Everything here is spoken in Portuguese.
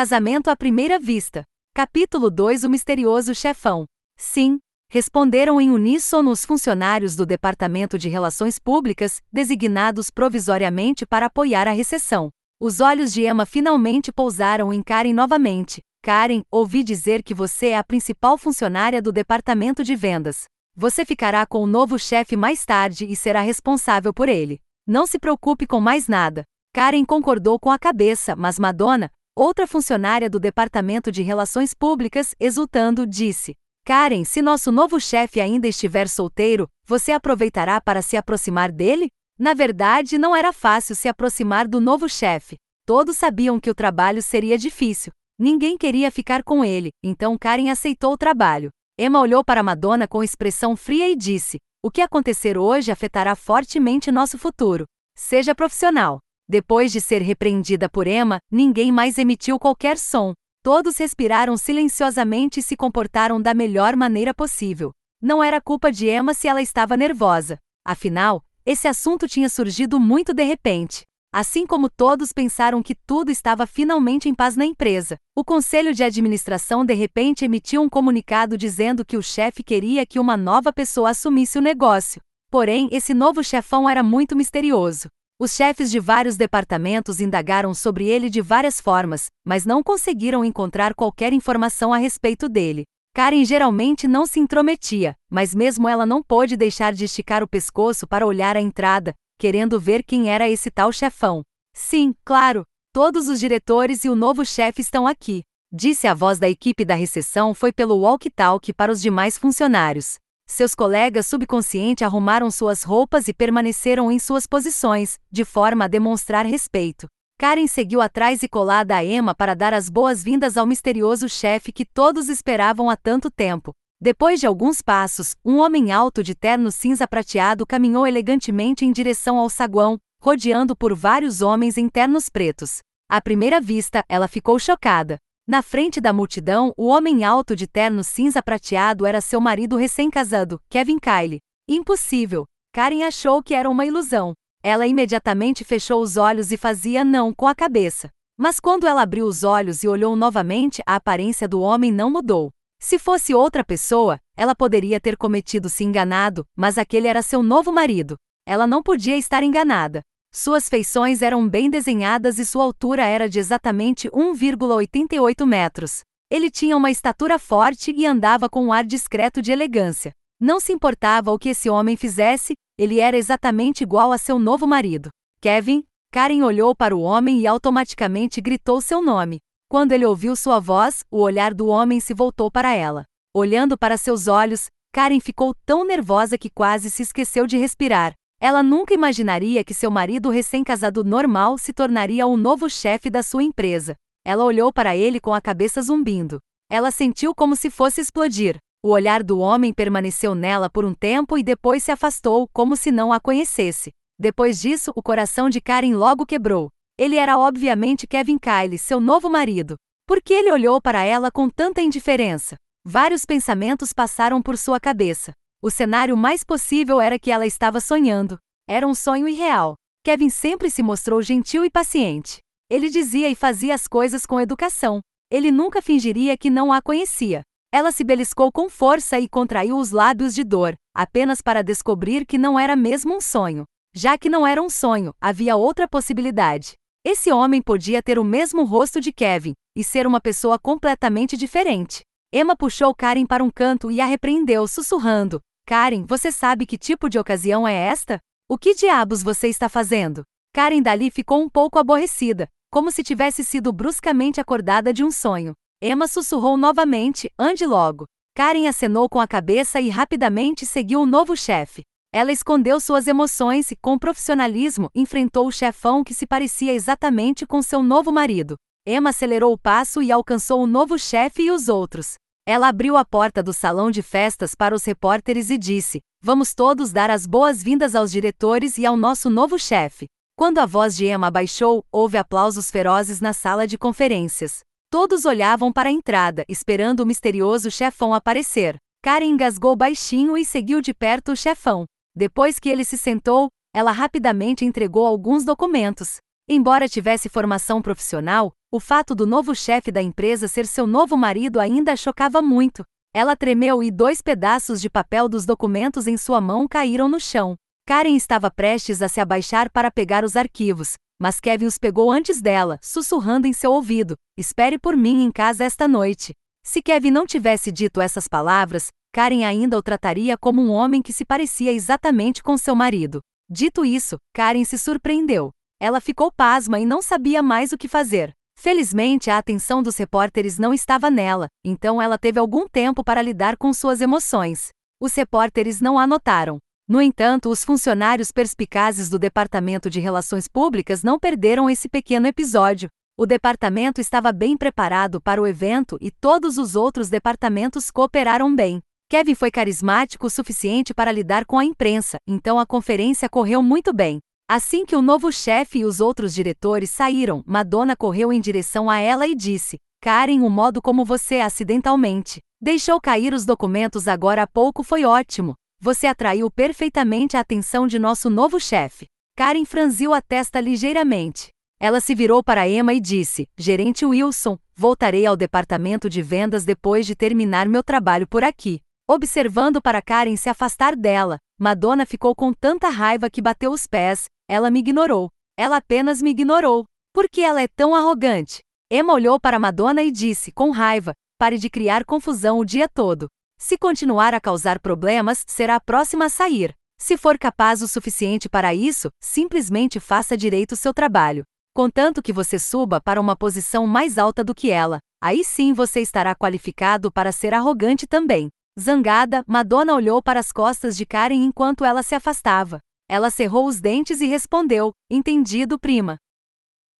Casamento à primeira vista. Capítulo 2 O misterioso chefão. Sim, responderam em uníssono os funcionários do Departamento de Relações Públicas, designados provisoriamente para apoiar a recessão. Os olhos de Emma finalmente pousaram em Karen novamente. Karen, ouvi dizer que você é a principal funcionária do departamento de vendas. Você ficará com o novo chefe mais tarde e será responsável por ele. Não se preocupe com mais nada. Karen concordou com a cabeça, mas Madonna, outra funcionária do Departamento de Relações Públicas, exultando, disse: Karen, se nosso novo chefe ainda estiver solteiro, você aproveitará para se aproximar dele? Na verdade, não era fácil se aproximar do novo chefe. Todos sabiam que o trabalho seria difícil. Ninguém queria ficar com ele, então Karen aceitou o trabalho. Emma olhou para Madonna com expressão fria e disse: O que acontecer hoje afetará fortemente nosso futuro. Seja profissional. Depois de ser repreendida por Emma, ninguém mais emitiu qualquer som. Todos respiraram silenciosamente e se comportaram da melhor maneira possível. Não era culpa de Emma se ela estava nervosa. Afinal, esse assunto tinha surgido muito de repente. Assim como todos pensaram que tudo estava finalmente em paz na empresa, o conselho de administração de repente emitiu um comunicado dizendo que o chefe queria que uma nova pessoa assumisse o negócio. Porém, esse novo chefão era muito misterioso. Os chefes de vários departamentos indagaram sobre ele de várias formas, mas não conseguiram encontrar qualquer informação a respeito dele. Karen geralmente não se intrometia, mas mesmo ela não pôde deixar de esticar o pescoço para olhar a entrada, querendo ver quem era esse tal chefão. Sim, claro, todos os diretores e o novo chefe estão aqui. Disse a voz da equipe da recepção foi pelo walkie-talkie para os demais funcionários. Seus colegas subconsciente arrumaram suas roupas e permaneceram em suas posições, de forma a demonstrar respeito. Karen seguiu atrás e colada a Emma para dar as boas-vindas ao misterioso chefe que todos esperavam há tanto tempo. Depois de alguns passos, um homem alto de terno cinza prateado caminhou elegantemente em direção ao saguão, rodeando por vários homens em ternos pretos. À primeira vista, ela ficou chocada. Na frente da multidão, o homem alto de terno cinza prateado era seu marido recém-casado, Kevin Kyle. Impossível. Karen achou que era uma ilusão. Ela imediatamente fechou os olhos e fazia não com a cabeça. Mas quando ela abriu os olhos e olhou novamente, a aparência do homem não mudou. Se fosse outra pessoa, ela poderia ter cometido se enganado, mas aquele era seu novo marido. Ela não podia estar enganada. Suas feições eram bem desenhadas e sua altura era de exatamente 1,88 metros. Ele tinha uma estatura forte e andava com um ar discreto de elegância. Não se importava o que esse homem fizesse, ele era exatamente igual a seu novo marido. Kevin, Karen olhou para o homem e automaticamente gritou seu nome. Quando ele ouviu sua voz, o olhar do homem se voltou para ela. Olhando para seus olhos, Karen ficou tão nervosa que quase se esqueceu de respirar. Ela nunca imaginaria que seu marido recém-casado normal se tornaria o novo chefe da sua empresa. Ela olhou para ele com a cabeça zumbindo. Ela sentiu como se fosse explodir. O olhar do homem permaneceu nela por um tempo e depois se afastou, como se não a conhecesse. Depois disso, o coração de Karen logo quebrou. Ele era obviamente Kevin Kyle, seu novo marido. Por que ele olhou para ela com tanta indiferença? Vários pensamentos passaram por sua cabeça. O cenário mais possível era que ela estava sonhando. Era um sonho irreal. Kevin sempre se mostrou gentil e paciente. Ele dizia e fazia as coisas com educação. Ele nunca fingiria que não a conhecia. Ela se beliscou com força e contraiu os lábios de dor, apenas para descobrir que não era mesmo um sonho. Já que não era um sonho, havia outra possibilidade. Esse homem podia ter o mesmo rosto de Kevin e ser uma pessoa completamente diferente. Emma puxou Karen para um canto e a repreendeu, sussurrando: Karen, você sabe que tipo de ocasião é esta? O que diabos você está fazendo? Karen dali ficou um pouco aborrecida, como se tivesse sido bruscamente acordada de um sonho. Emma sussurrou novamente: ande logo. Karen acenou com a cabeça e rapidamente seguiu o novo chefe. Ela escondeu suas emoções e, com profissionalismo, enfrentou o chefão que se parecia exatamente com seu novo marido. Emma acelerou o passo e alcançou o novo chefe e os outros. Ela abriu a porta do salão de festas para os repórteres e disse: Vamos todos dar as boas-vindas aos diretores e ao nosso novo chefe. Quando a voz de Emma baixou, houve aplausos ferozes na sala de conferências. Todos olhavam para a entrada, esperando o misterioso chefão aparecer. Karen engasgou baixinho e seguiu de perto o chefão. Depois que ele se sentou, ela rapidamente entregou alguns documentos. Embora tivesse formação profissional, O fato do novo chefe da empresa ser seu novo marido ainda a chocava muito. Ela tremeu e dois pedaços de papel dos documentos em sua mão caíram no chão. Karen estava prestes a se abaixar para pegar os arquivos, mas Kevin os pegou antes dela, sussurrando em seu ouvido: Espere por mim em casa esta noite. Se Kevin não tivesse dito essas palavras, Karen ainda o trataria como um homem que se parecia exatamente com seu marido. Dito isso, Karen se surpreendeu. Ela ficou pasma e não sabia mais o que fazer. Felizmente, a atenção dos repórteres não estava nela, então ela teve algum tempo para lidar com suas emoções. Os repórteres não a notaram. No entanto, os funcionários perspicazes do Departamento de Relações Públicas não perderam esse pequeno episódio. O departamento estava bem preparado para o evento e todos os outros departamentos cooperaram bem. Kevin foi carismático o suficiente para lidar com a imprensa, então a conferência correu muito bem. Assim que o novo chefe e os outros diretores saíram, Madonna correu em direção a ela e disse: Karen, o modo como você acidentalmente deixou cair os documentos agora há pouco foi ótimo. Você atraiu perfeitamente a atenção de nosso novo chefe. Karen franziu a testa ligeiramente. Ela se virou para Emma e disse: Gerente Wilson, voltarei ao departamento de vendas depois de terminar meu trabalho por aqui. Observando para Karen se afastar dela, Madonna ficou com tanta raiva que bateu os pés, ela me ignorou. Ela apenas me ignorou. Por que ela é tão arrogante? Emma olhou para Madonna e disse, com raiva: pare de criar confusão o dia todo. Se continuar a causar problemas, será a próxima a sair. Se for capaz o suficiente para isso, simplesmente faça direito seu trabalho. Contanto que você suba para uma posição mais alta do que ela, aí sim você estará qualificado para ser arrogante também. Zangada, Madonna olhou para as costas de Karen enquanto ela se afastava. Ela cerrou os dentes e respondeu: Entendido, prima.